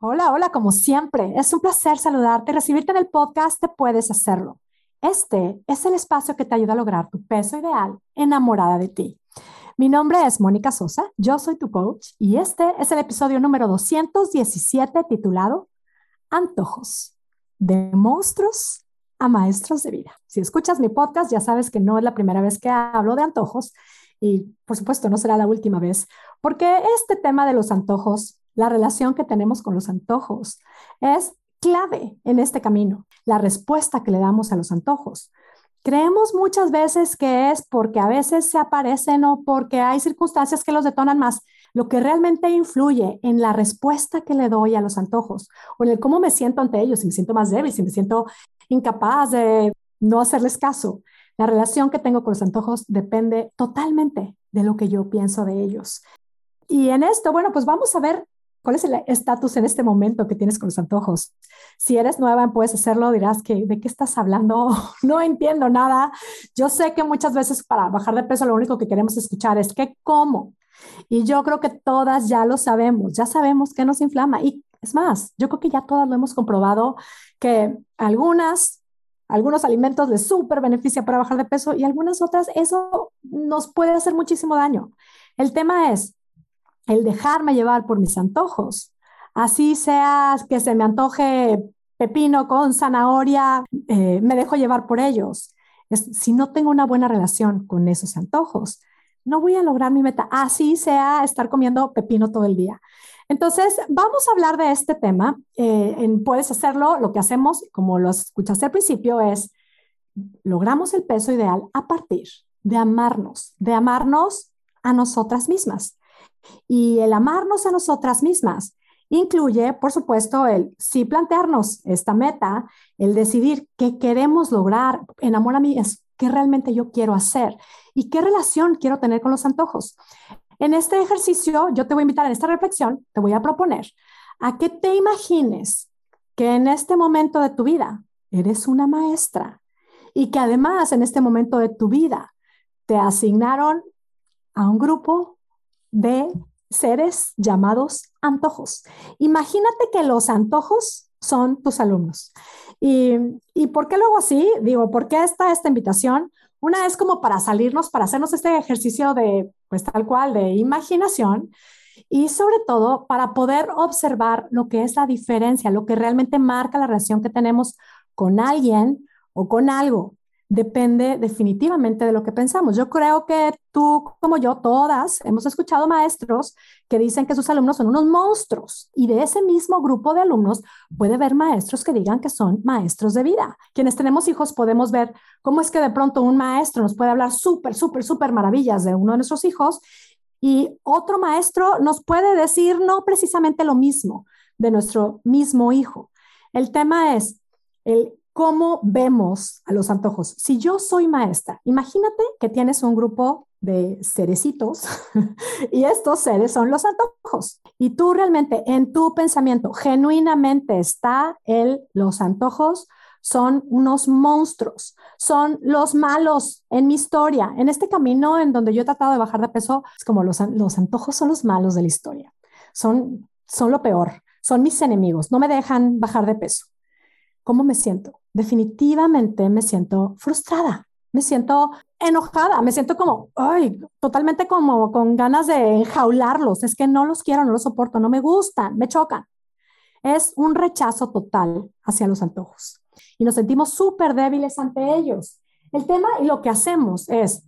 Hola, hola, como siempre. Es un placer saludarte y recibirte en el podcast Te Puedes Hacerlo. Este es el espacio que te ayuda a lograr tu peso ideal enamorada de ti. Mi nombre es Mónica Sosa, yo soy tu coach y este es el episodio número 217 titulado Antojos, de monstruos a maestros de vida. Si escuchas mi podcast ya sabes que no es la primera vez que hablo de antojos y por supuesto no será la última vez, porque este tema de los antojos la relación que tenemos con los antojos es clave en este camino, la respuesta que le damos a los antojos. Creemos muchas veces que es porque a veces se aparecen o porque hay circunstancias que los detonan más. Lo que realmente influye en la respuesta que le doy a los antojos o en el cómo me siento ante ellos, si me siento más débil, si me siento incapaz de no hacerles caso. La relación que tengo con los antojos depende totalmente de lo que yo pienso de ellos. Y en esto, bueno, pues vamos a ver ¿Cuál es el estatus en este momento que tienes con los antojos? Si eres nueva, puedes hacerlo, dirás que de qué estás hablando, no entiendo nada. Yo sé que muchas veces para bajar de peso lo único que queremos escuchar es que cómo. Y yo creo que todas ya lo sabemos, ya sabemos que nos inflama. Y es más, yo creo que ya todas lo hemos comprobado que algunas algunos alimentos les súper beneficia para bajar de peso y algunas otras eso nos puede hacer muchísimo daño. El tema es, el dejarme llevar por mis antojos. Así sea que se me antoje pepino con zanahoria, eh, me dejo llevar por ellos. si no tengo una buena relación con esos antojos, no voy a lograr mi meta. Así sea estar comiendo pepino todo el día. Entonces, vamos a hablar de este tema. Eh, puedes hacerlo, lo que hacemos, como lo escuchaste al principio, es logramos el peso ideal a partir de amarnos, de amarnos a nosotras mismas. Y el amarnos a nosotras mismas incluye, por supuesto, el sí plantearnos esta meta, el decidir qué queremos lograr, enamor a mí, es qué realmente yo quiero hacer y qué relación quiero tener con los antojos. En este ejercicio, yo te voy a invitar en esta reflexión, te voy a proponer a que te imagines que en este momento de tu vida eres una maestra y que además en este momento de tu vida te asignaron a un grupo de seres llamados antojos. Imagínate que los antojos son tus alumnos. ¿Y, ¿Y por qué luego así? Digo, ¿por qué está esta invitación? Una es como para salirnos, para hacernos este ejercicio de, pues tal cual, de imaginación y sobre todo para poder observar lo que es la diferencia, lo que realmente marca la relación que tenemos con alguien o con algo depende definitivamente de lo que pensamos. Yo creo que tú, como yo, todas hemos escuchado maestros que dicen que sus alumnos son unos monstruos y de ese mismo grupo de alumnos puede haber maestros que digan que son maestros de vida. Quienes tenemos hijos podemos ver cómo es que de pronto un maestro nos puede hablar súper, súper, súper maravillas de uno de nuestros hijos y otro maestro nos puede decir no precisamente lo mismo de nuestro mismo hijo. El tema es el cómo vemos a los antojos. Si yo soy maestra, imagínate que tienes un grupo de cerecitos y estos seres son los antojos. Y tú realmente en tu pensamiento genuinamente está el los antojos son unos monstruos, son los malos en mi historia. En este camino en donde yo he tratado de bajar de peso, es como los, los antojos son los malos de la historia. Son, son lo peor, son mis enemigos, no me dejan bajar de peso. ¿Cómo me siento? Definitivamente me siento frustrada, me siento enojada, me siento como, ay, totalmente como con ganas de enjaularlos. Es que no los quiero, no los soporto, no me gustan, me chocan. Es un rechazo total hacia los antojos y nos sentimos súper débiles ante ellos. El tema y lo que hacemos es,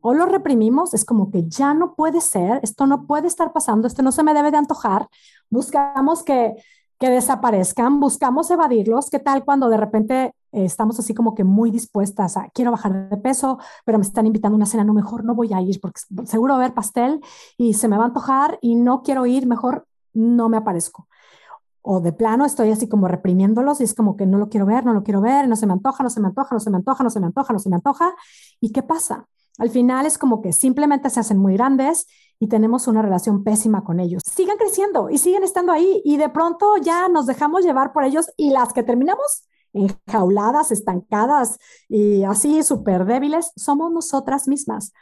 o lo reprimimos, es como que ya no puede ser, esto no puede estar pasando, esto no se me debe de antojar. Buscamos que que desaparezcan, buscamos evadirlos. ¿Qué tal cuando de repente eh, estamos así como que muy dispuestas a, quiero bajar de peso, pero me están invitando a una cena, no, mejor no voy a ir porque seguro va a haber pastel y se me va a antojar y no quiero ir, mejor no me aparezco. O de plano estoy así como reprimiéndolos y es como que no lo quiero ver, no lo quiero ver, no se me antoja, no se me antoja, no se me antoja, no se me antoja, no se me antoja. ¿Y qué pasa? Al final es como que simplemente se hacen muy grandes y tenemos una relación pésima con ellos. Sigan creciendo y siguen estando ahí y de pronto ya nos dejamos llevar por ellos y las que terminamos enjauladas, estancadas y así súper débiles, somos nosotras mismas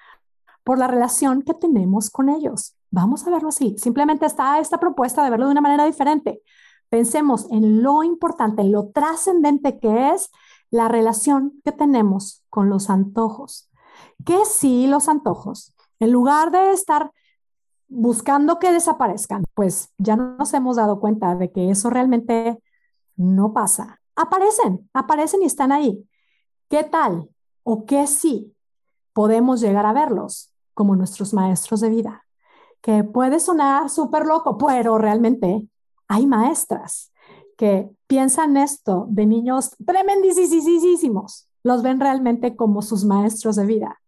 por la relación que tenemos con ellos. Vamos a verlo así. Simplemente está esta propuesta de verlo de una manera diferente. Pensemos en lo importante, en lo trascendente que es la relación que tenemos con los antojos. Que sí, los antojos, en lugar de estar buscando que desaparezcan, pues ya nos hemos dado cuenta de que eso realmente no pasa. Aparecen, aparecen y están ahí. ¿Qué tal? ¿O qué sí? Podemos llegar a verlos como nuestros maestros de vida. Que puede sonar súper loco, pero realmente hay maestras que piensan esto de niños tremendísimos, los ven realmente como sus maestros de vida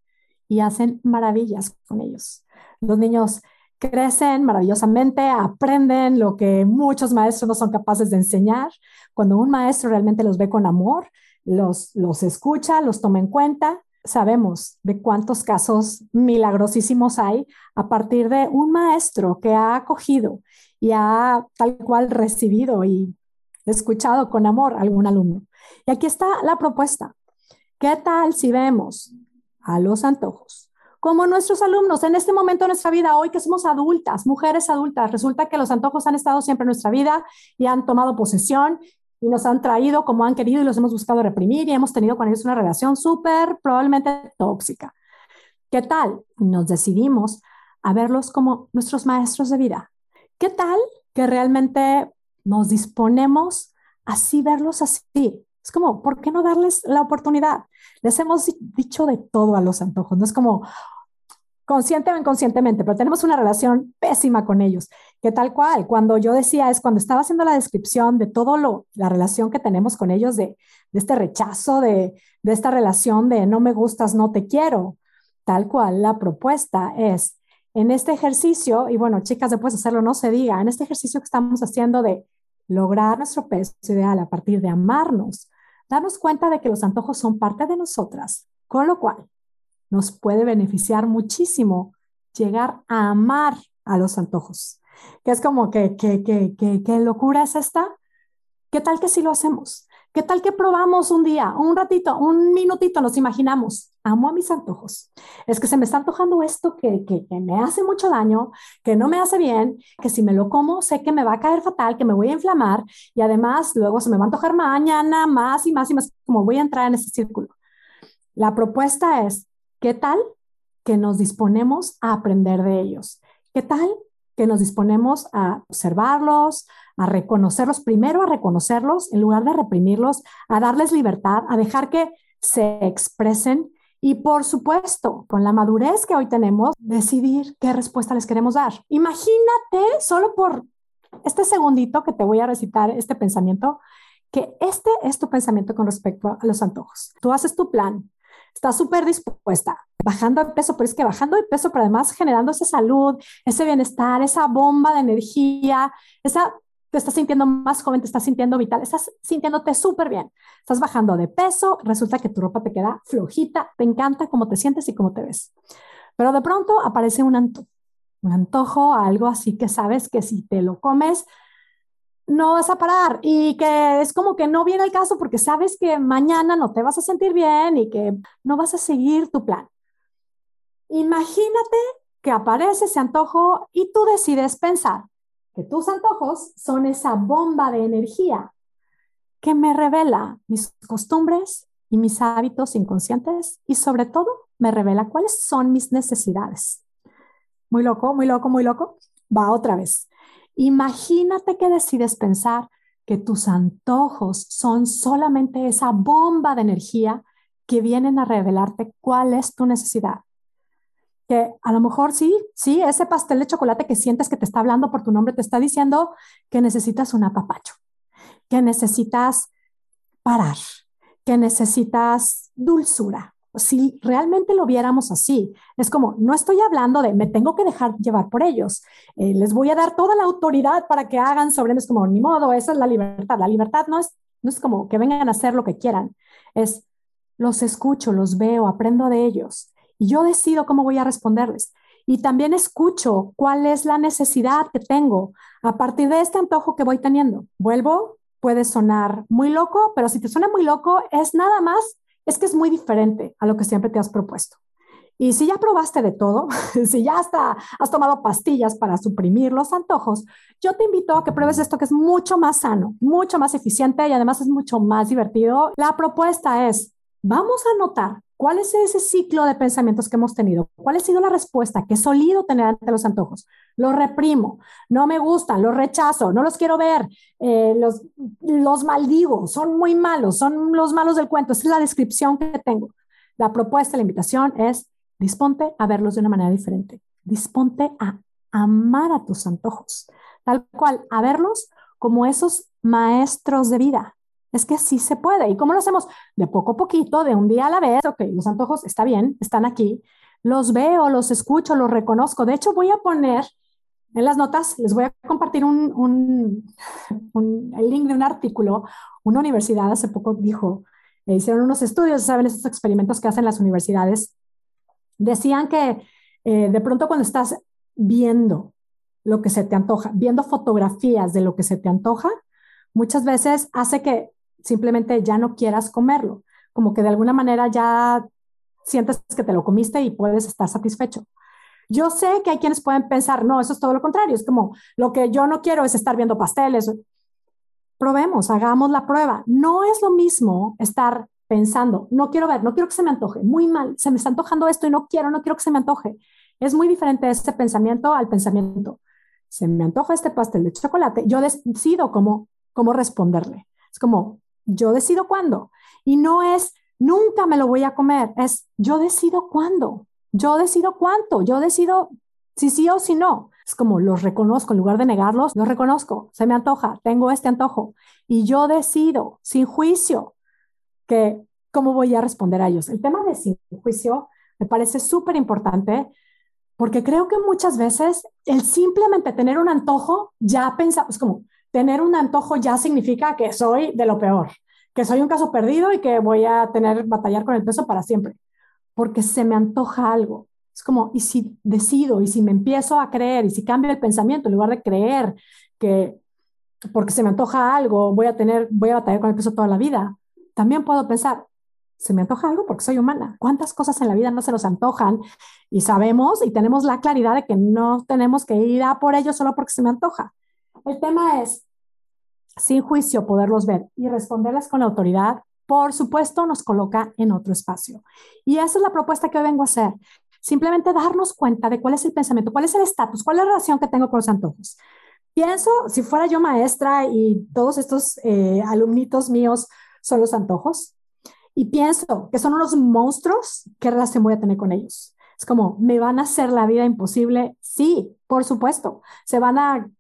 y hacen maravillas con ellos. Los niños crecen maravillosamente, aprenden lo que muchos maestros no son capaces de enseñar. Cuando un maestro realmente los ve con amor, los, los escucha, los toma en cuenta, sabemos de cuántos casos milagrosísimos hay a partir de un maestro que ha acogido y ha tal cual recibido y escuchado con amor a algún alumno. Y aquí está la propuesta. ¿Qué tal si vemos a los antojos como nuestros alumnos en este momento de nuestra vida, hoy que somos adultas, mujeres adultas, resulta que los antojos han estado siempre en nuestra vida y han tomado posesión y nos han traído como han querido y los hemos buscado reprimir y hemos tenido con ellos una relación súper probablemente tóxica. ¿Qué tal? nos decidimos a verlos como nuestros maestros de vida. ¿Qué tal que realmente nos disponemos así verlos así? Es como, ¿por qué no darles la oportunidad? Les hemos dicho de todo a los antojos, no es como, consciente o inconscientemente, pero tenemos una relación pésima con ellos, que tal cual, cuando yo decía, es cuando estaba haciendo la descripción de todo lo, la relación que tenemos con ellos, de, de este rechazo, de, de esta relación de no me gustas, no te quiero, tal cual, la propuesta es, en este ejercicio, y bueno, chicas, después de hacerlo, no se diga, en este ejercicio que estamos haciendo de lograr nuestro peso ideal a partir de amarnos, darnos cuenta de que los antojos son parte de nosotras, con lo cual nos puede beneficiar muchísimo llegar a amar a los antojos. Que es como que, que, que, que, locura es esta. ¿Qué tal que si lo hacemos? ¿Qué tal que probamos un día, un ratito, un minutito, nos imaginamos? Amo a mis antojos. Es que se me está antojando esto que, que, que, me hace mucho daño, que no me hace bien, que si me lo como sé que me va a caer fatal, que me voy a inflamar y además luego se me va a antojar mañana más y más y más, como voy a entrar en ese círculo. La propuesta es, ¿Qué tal que nos disponemos a aprender de ellos? ¿Qué tal que nos disponemos a observarlos, a reconocerlos, primero a reconocerlos en lugar de reprimirlos, a darles libertad, a dejar que se expresen y por supuesto, con la madurez que hoy tenemos, decidir qué respuesta les queremos dar. Imagínate, solo por este segundito que te voy a recitar este pensamiento, que este es tu pensamiento con respecto a los antojos. Tú haces tu plan, está súper dispuesta, bajando de peso, pero es que bajando de peso, pero además generando esa salud, ese bienestar, esa bomba de energía, esa estás sintiendo más joven, te estás sintiendo vital, estás sintiéndote súper bien, estás bajando de peso, resulta que tu ropa te queda flojita, te encanta cómo te sientes y cómo te ves. Pero de pronto aparece un antojo, un antojo, algo así que sabes que si te lo comes, no vas a parar y que es como que no viene el caso porque sabes que mañana no te vas a sentir bien y que no vas a seguir tu plan. Imagínate que aparece ese antojo y tú decides pensar que tus antojos son esa bomba de energía que me revela mis costumbres y mis hábitos inconscientes y sobre todo me revela cuáles son mis necesidades. Muy loco, muy loco, muy loco. Va otra vez. Imagínate que decides pensar que tus antojos son solamente esa bomba de energía que vienen a revelarte cuál es tu necesidad. Que a lo mejor sí, sí, ese pastel de chocolate que sientes que te está hablando por tu nombre te está diciendo que necesitas un apapacho, que necesitas parar, que necesitas dulzura, si realmente lo viéramos así, es como, no estoy hablando de me tengo que dejar llevar por ellos, eh, les voy a dar toda la autoridad para que hagan sobre mí, como, ni modo, esa es la libertad. La libertad no es, no es como que vengan a hacer lo que quieran, es los escucho, los veo, aprendo de ellos y yo decido cómo voy a responderles. Y también escucho cuál es la necesidad que tengo a partir de este antojo que voy teniendo. Vuelvo, puede sonar muy loco, pero si te suena muy loco, es nada más es que es muy diferente a lo que siempre te has propuesto. Y si ya probaste de todo, si ya hasta has tomado pastillas para suprimir los antojos, yo te invito a que pruebes esto que es mucho más sano, mucho más eficiente y además es mucho más divertido. La propuesta es, vamos a notar cuál es ese ciclo de pensamientos que hemos tenido, cuál ha sido la respuesta que he solido tener ante los antojos. Los reprimo, no me gustan, los rechazo, no los quiero ver, eh, los, los maldigo, son muy malos, son los malos del cuento. Esa es la descripción que tengo. La propuesta, la invitación es Disponte a verlos de una manera diferente. Disponte a amar a tus antojos, tal cual, a verlos como esos maestros de vida. Es que sí se puede. ¿Y cómo lo hacemos? De poco a poquito, de un día a la vez. Ok, los antojos está bien, están aquí. Los veo, los escucho, los reconozco. De hecho, voy a poner en las notas, les voy a compartir un, el link de un artículo. Una universidad hace poco dijo, hicieron unos estudios, saben, esos experimentos que hacen las universidades Decían que eh, de pronto cuando estás viendo lo que se te antoja, viendo fotografías de lo que se te antoja, muchas veces hace que simplemente ya no quieras comerlo, como que de alguna manera ya sientes que te lo comiste y puedes estar satisfecho. Yo sé que hay quienes pueden pensar, no, eso es todo lo contrario, es como lo que yo no quiero es estar viendo pasteles. Probemos, hagamos la prueba. No es lo mismo estar pensando, no quiero ver, no quiero que se me antoje, muy mal, se me está antojando esto y no quiero, no quiero que se me antoje. Es muy diferente ese pensamiento al pensamiento. Se me antoja este pastel de chocolate, yo decido cómo, cómo responderle. Es como, yo decido cuándo. Y no es, nunca me lo voy a comer, es, yo decido cuándo, yo decido cuánto, yo decido si sí o si no. Es como los reconozco, en lugar de negarlos, los reconozco, se me antoja, tengo este antojo y yo decido sin juicio, que cómo voy a responder a ellos. El tema de sin juicio me parece súper importante porque creo que muchas veces el simplemente tener un antojo ya pensamos como tener un antojo ya significa que soy de lo peor, que soy un caso perdido y que voy a tener batallar con el peso para siempre, porque se me antoja algo. Es como, y si decido, y si me empiezo a creer, y si cambio el pensamiento, en lugar de creer que porque se me antoja algo, voy a tener, voy a batallar con el peso toda la vida, también puedo pensar, se me antoja algo porque soy humana. ¿Cuántas cosas en la vida no se nos antojan? Y sabemos y tenemos la claridad de que no tenemos que ir a por ello solo porque se me antoja. El tema es, sin juicio, poderlos ver y responderles con autoridad, por supuesto, nos coloca en otro espacio. Y esa es la propuesta que hoy vengo a hacer. Simplemente darnos cuenta de cuál es el pensamiento, cuál es el estatus, cuál es la relación que tengo con los antojos. Pienso, si fuera yo maestra y todos estos eh, alumnitos míos son los antojos. Y pienso que son unos monstruos, ¿qué relación voy a tener con ellos? Es como, ¿me van a hacer la vida imposible? Sí, por supuesto. Se van a,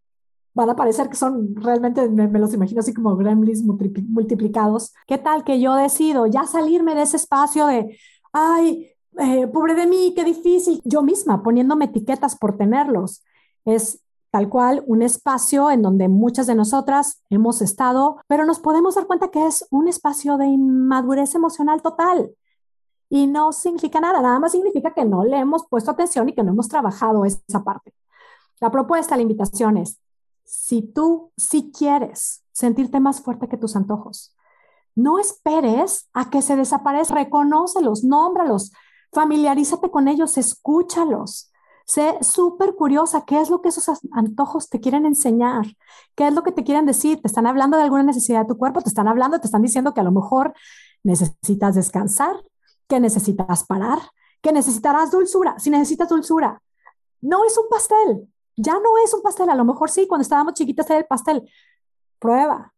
van a parecer que son realmente, me, los imagino así como gremlins multiplicados. ¿Qué tal que yo decido ya salirme de ese espacio de, ay, eh, pobre de mí, qué difícil, yo misma poniéndome etiquetas por tenerlos? Es tal cual un espacio en donde muchas de nosotras hemos estado, pero nos podemos dar cuenta que es un espacio de inmadurez emocional total. Y no significa nada, nada más significa que no le hemos puesto atención y que no hemos trabajado esa parte. La propuesta, la invitación es, si tú si quieres sentirte más fuerte que tus antojos, no esperes a que se desaparezcan, reconócelos, nómbralos, familiarízate con ellos, escúchalos Sé súper curiosa, ¿qué es lo que esos antojos te quieren enseñar? ¿Qué es lo que te quieren decir? ¿Te están hablando de alguna necesidad de tu cuerpo? ¿Te están hablando, te están diciendo que a lo mejor necesitas descansar, que necesitas parar, que necesitarás dulzura? Si necesitas dulzura, no es un pastel, ya no es un pastel, a lo mejor sí, cuando estábamos chiquitas era el pastel. Prueba.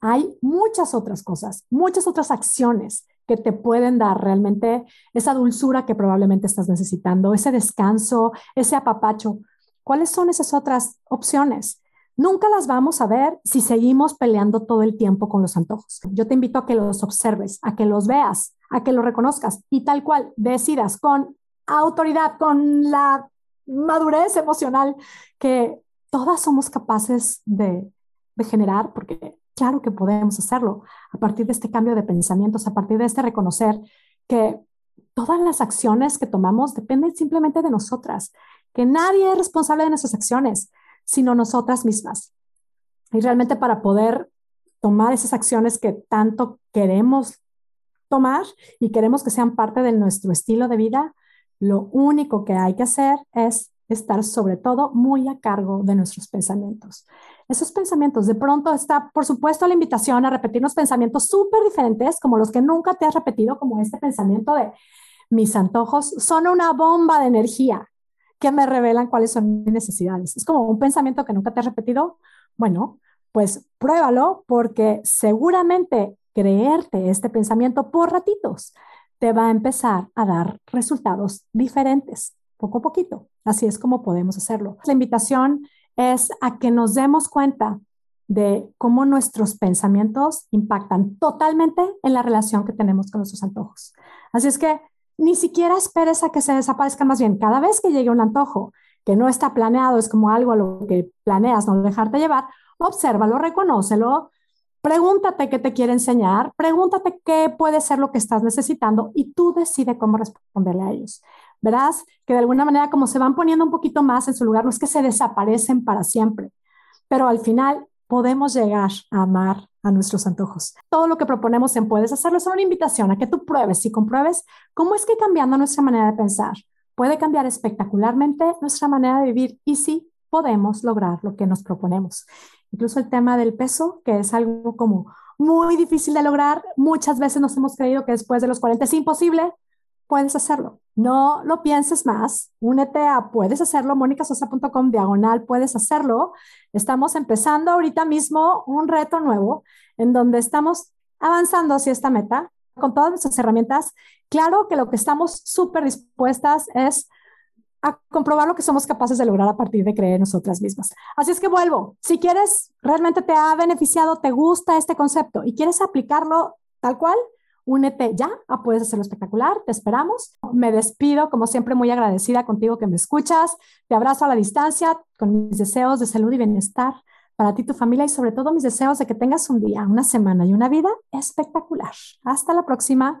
Hay muchas otras cosas, muchas otras acciones que te pueden dar realmente esa dulzura que probablemente estás necesitando, ese descanso, ese apapacho. ¿Cuáles son esas otras opciones? Nunca las vamos a ver si seguimos peleando todo el tiempo con los antojos. Yo te invito a que los observes, a que los veas, a que los reconozcas y tal cual decidas con autoridad, con la madurez emocional que todas somos capaces de, generar, porque Claro que podemos hacerlo a partir de este cambio de pensamientos, a partir de este reconocer que todas las acciones que tomamos dependen simplemente de nosotras, que nadie es responsable de nuestras acciones, sino nosotras mismas. Y realmente para poder tomar esas acciones que tanto queremos tomar y queremos que sean parte de nuestro estilo de vida, Lo único que hay que hacer es estar sobre todo muy a cargo de nuestros pensamientos. Esos pensamientos, de pronto está, por supuesto, la invitación a repetirnos pensamientos súper diferentes, como los que nunca te has repetido, como este pensamiento de mis antojos son una bomba de energía que me revelan cuáles son mis necesidades. Es como un pensamiento que nunca te has repetido. Bueno, pues pruébalo porque seguramente creerte este pensamiento por ratitos te va a empezar a dar resultados diferentes, poco a poquito. Así es como podemos hacerlo. La invitación es a que nos demos cuenta de cómo nuestros pensamientos impactan totalmente en la relación que tenemos con nuestros antojos. Así es que ni siquiera esperes a que se desaparezcan, más bien cada vez que llegue un antojo que no está planeado, es como algo a lo que planeas no dejarte llevar, obsérvalo, reconócelo, pregúntate qué te quiere enseñar, pregúntate qué puede ser lo que estás necesitando y tú decide cómo responderle a ellos. Verás que de alguna manera como se van poniendo un poquito más en su lugar, no es que se desaparecen para siempre, pero al final podemos llegar a amar a nuestros antojos. Todo lo que proponemos en Puedes Hacerlo es una invitación a que tú pruebes y compruebes cómo es que cambiando nuestra manera de pensar puede cambiar espectacularmente nuestra manera de vivir y sí podemos lograr lo que nos proponemos. Incluso el tema del peso, que es algo como muy difícil de lograr, muchas veces nos hemos creído que después de los 40 es imposible, puedes hacerlo. No lo pienses más. Únete a puedes hacerlo, monicasosa.com diagonal, puedes hacerlo. Estamos empezando ahorita mismo un reto nuevo en donde estamos avanzando hacia esta meta con todas nuestras herramientas. Claro que lo que estamos súper dispuestas es a comprobar lo que somos capaces de lograr a partir de creer en nosotras mismas. Así es que vuelvo, si quieres, realmente te ha beneficiado, te gusta este concepto y quieres aplicarlo tal cual, únete ya a Puedes Hacerlo Espectacular, te esperamos. Me despido, como siempre, muy agradecida contigo que me escuchas. Te abrazo a la distancia con mis deseos de salud y bienestar para ti, tu familia y sobre todo mis deseos de que tengas un día, una semana y una vida espectacular. Hasta la próxima.